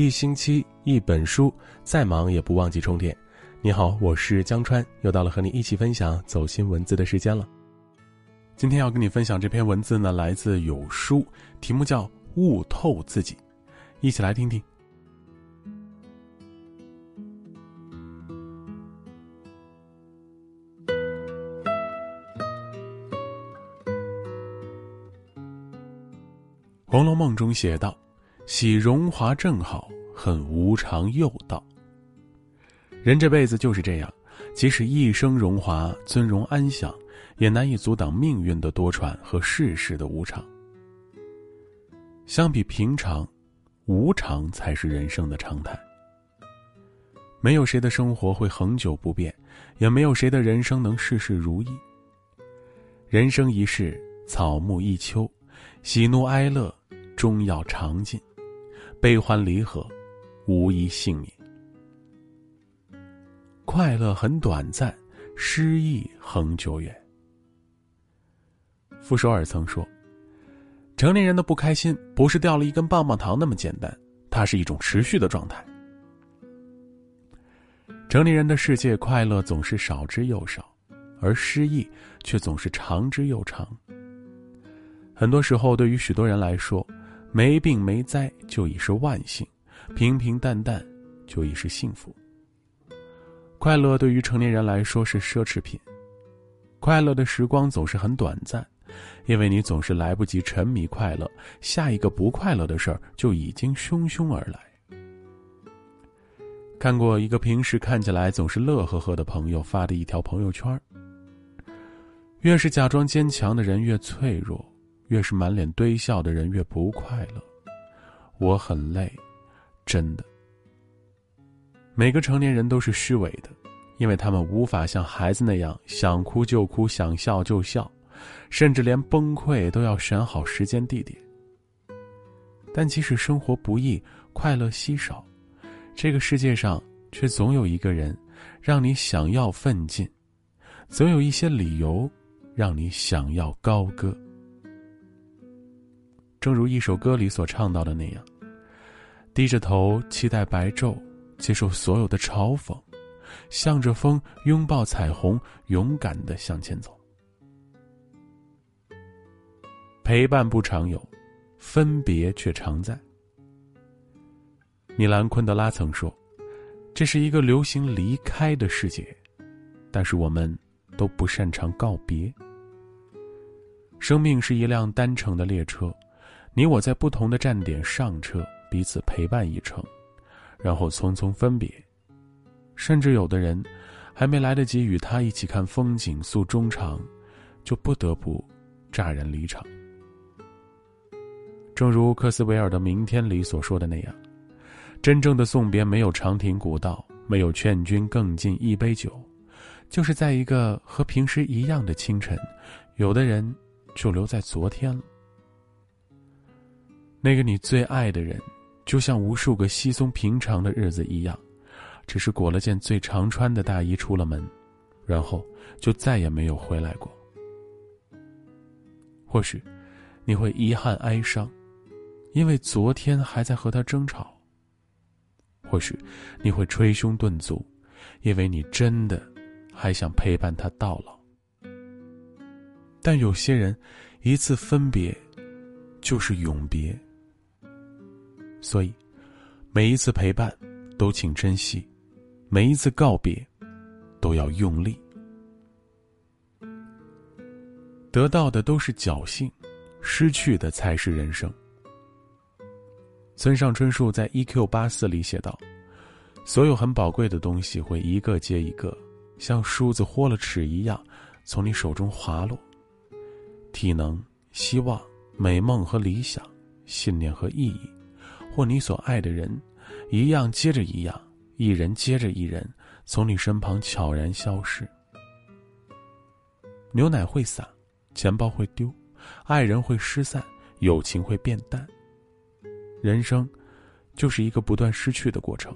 一星期一本书，再忙也不忘记充电。你好，我是江川，又到了和你一起分享走心文字的时间了。今天要跟你分享这篇文字呢，来自有书，题目叫《悟透自己》，一起来听听。《红楼梦》中写道：“喜荣华正好，恨无常又到。”人这辈子就是这样，即使一生荣华、尊荣安享，也难以阻挡命运的多舛和世事的无常。相比平常，无常才是人生的常态。没有谁的生活会恒久不变，也没有谁的人生能事事如意。人生一世，草木一秋，喜怒哀乐。终要尝尽，悲欢离合，无一幸免。快乐很短暂，失意恒久远。傅首尔曾说：“成年人的不开心，不是掉了一根棒棒糖那么简单，它是一种持续的状态。”成年人的世界，快乐总是少之又少，而失意却总是长之又长。很多时候，对于许多人来说，没病没灾就已是万幸，平平淡淡就已是幸福。快乐对于成年人来说是奢侈品，快乐的时光总是很短暂，因为你总是来不及沉迷快乐，下一个不快乐的事儿就已经汹汹而来。看过一个平时看起来总是乐呵呵的朋友发的一条朋友圈越是假装坚强的人越脆弱。越是满脸堆笑的人越不快乐，我很累，真的。每个成年人都是虚伪的，因为他们无法像孩子那样想哭就哭，想笑就笑，甚至连崩溃都要选好时间地点。但即使生活不易，快乐稀少，这个世界上却总有一个人，让你想要奋进，总有一些理由，让你想要高歌。正如一首歌里所唱到的那样，低着头期待白昼，接受所有的嘲讽，向着风拥抱彩虹，勇敢的向前走。陪伴不常有，分别却常在。米兰昆德拉曾说：“这是一个流行离开的世界，但是我们都不擅长告别。生命是一辆单程的列车。”你我在不同的站点上车，彼此陪伴一程，然后匆匆分别。甚至有的人，还没来得及与他一起看风景诉衷肠，就不得不乍然离场。正如科斯维尔的《明天》里所说的那样，真正的送别没有长亭古道，没有劝君更尽一杯酒，就是在一个和平时一样的清晨，有的人就留在昨天了。那个你最爱的人，就像无数个稀松平常的日子一样，只是裹了件最常穿的大衣出了门，然后就再也没有回来过。或许，你会遗憾哀伤，因为昨天还在和他争吵；或许，你会捶胸顿足，因为你真的还想陪伴他到老。但有些人，一次分别，就是永别。所以，每一次陪伴，都请珍惜；每一次告别，都要用力。得到的都是侥幸，失去的才是人生。村上春树在《E.Q. 八四》里写道：“所有很宝贵的东西会一个接一个，像梳子豁了齿一样，从你手中滑落。体能、希望、美梦和理想，信念和意义。”或你所爱的人，一样接着一样，一人接着一人，从你身旁悄然消失。牛奶会洒，钱包会丢，爱人会失散，友情会变淡。人生，就是一个不断失去的过程。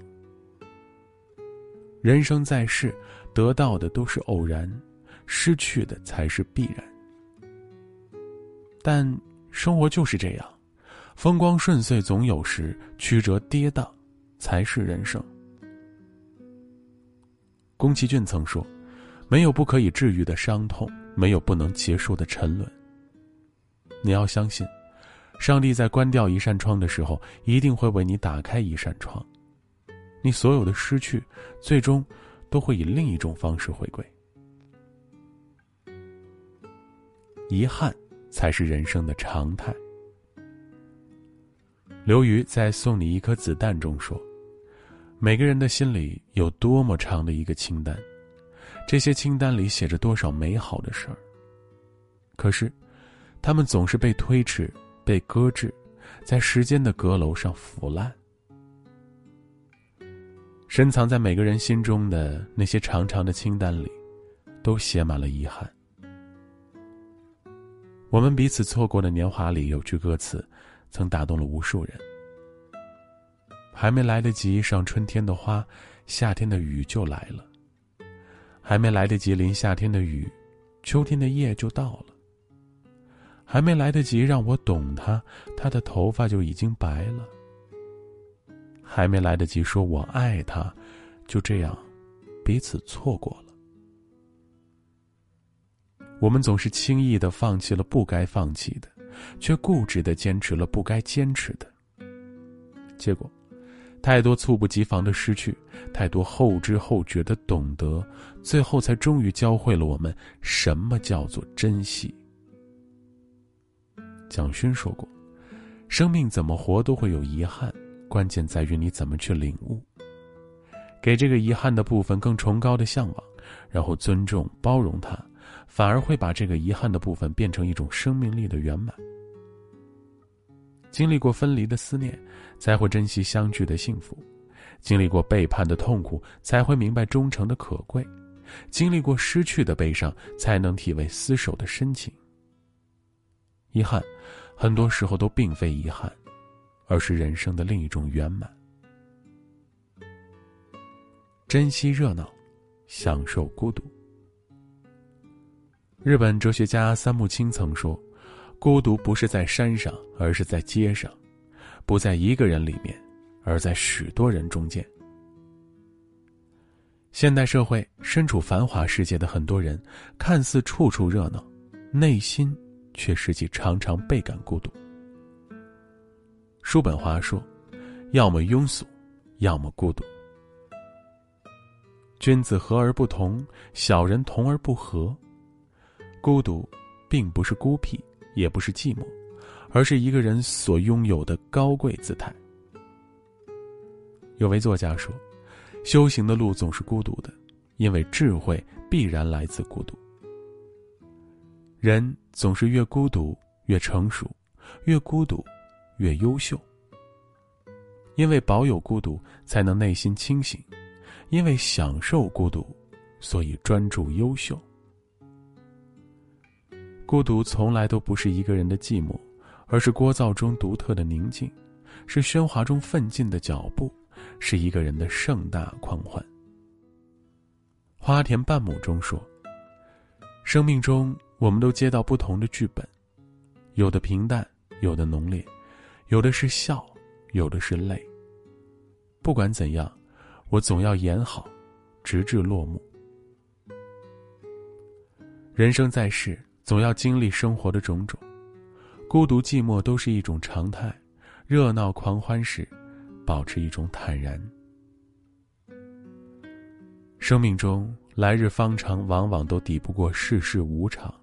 人生在世，得到的都是偶然，失去的才是必然。但生活就是这样。风光顺遂总有时，曲折跌宕才是人生。宫崎骏曾说：“没有不可以治愈的伤痛，没有不能结束的沉沦。”你要相信，上帝在关掉一扇窗的时候，一定会为你打开一扇窗。你所有的失去，最终都会以另一种方式回归。遗憾才是人生的常态。刘瑜在《送你一颗子弹》中说。每个人的心里有多么长的一个清单，这些清单里写着多少美好的事儿。可是，他们总是被推迟、被搁置，在时间的阁楼上腐烂。深藏在每个人心中的那些长长的清单里，都写满了遗憾。我们彼此错过的年华里有句歌词，曾打动了无数人。还没来得及上春天的花，夏天的雨就来了。还没来得及淋夏天的雨，秋天的夜就到了。还没来得及让我懂他，他的头发就已经白了。还没来得及说我爱他，就这样，彼此错过了。我们总是轻易的放弃了不该放弃的，却固执的坚持了不该坚持的，结果。太多猝不及防的失去，太多后知后觉的懂得，最后才终于教会了我们什么叫做珍惜。蒋勋说过：“生命怎么活都会有遗憾，关键在于你怎么去领悟。给这个遗憾的部分更崇高的向往，然后尊重包容它，反而会把这个遗憾的部分变成一种生命力的圆满。”经历过分离的思念，才会珍惜相聚的幸福；经历过背叛的痛苦，才会明白忠诚的可贵；经历过失去的悲伤，才能体味厮守的深情。遗憾，很多时候都并非遗憾，而是人生的另一种圆满。珍惜热闹，享受孤独。日本哲学家三木清曾说。孤独不是在山上，而是在街上；不在一个人里面，而在许多人中间。现代社会身处繁华世界的很多人，看似处处热闹，内心却实际常常倍感孤独。叔本华说：“要么庸俗，要么孤独。君子和而不同，小人同而不和。孤独，并不是孤僻。”也不是寂寞，而是一个人所拥有的高贵姿态。有位作家说：“修行的路总是孤独的，因为智慧必然来自孤独。人总是越孤独越成熟，越孤独越优秀。因为保有孤独，才能内心清醒；因为享受孤独，所以专注优秀。”孤独从来都不是一个人的寂寞，而是聒噪中独特的宁静，是喧哗中奋进的脚步，是一个人的盛大狂欢。花田半亩中说：“生命中，我们都接到不同的剧本，有的平淡，有的浓烈，有的是笑，有的是泪。不管怎样，我总要演好，直至落幕。人生在世。”总要经历生活的种种，孤独寂寞都是一种常态。热闹狂欢时，保持一种坦然。生命中来日方长，往往都抵不过世事无常。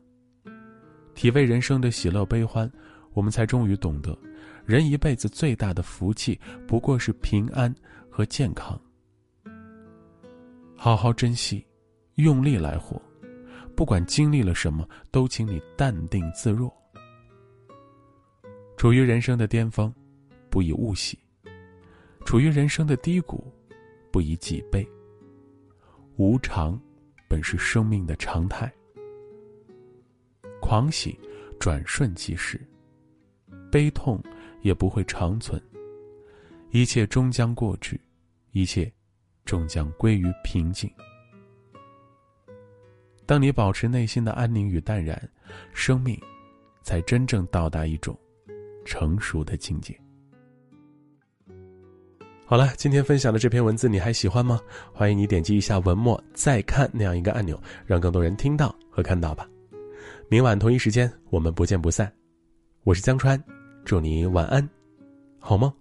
体味人生的喜乐悲欢，我们才终于懂得，人一辈子最大的福气不过是平安和健康。好好珍惜，用力来活。不管经历了什么，都请你淡定自若。处于人生的巅峰，不以物喜；处于人生的低谷，不以己悲。无常，本是生命的常态。狂喜，转瞬即逝；悲痛，也不会长存。一切终将过去，一切，终将归于平静。当你保持内心的安宁与淡然，生命才真正到达一种成熟的境界。好了，今天分享的这篇文字你还喜欢吗？欢迎你点击一下文末再看那样一个按钮，让更多人听到和看到吧。明晚同一时间，我们不见不散。我是江川，祝你晚安，好梦。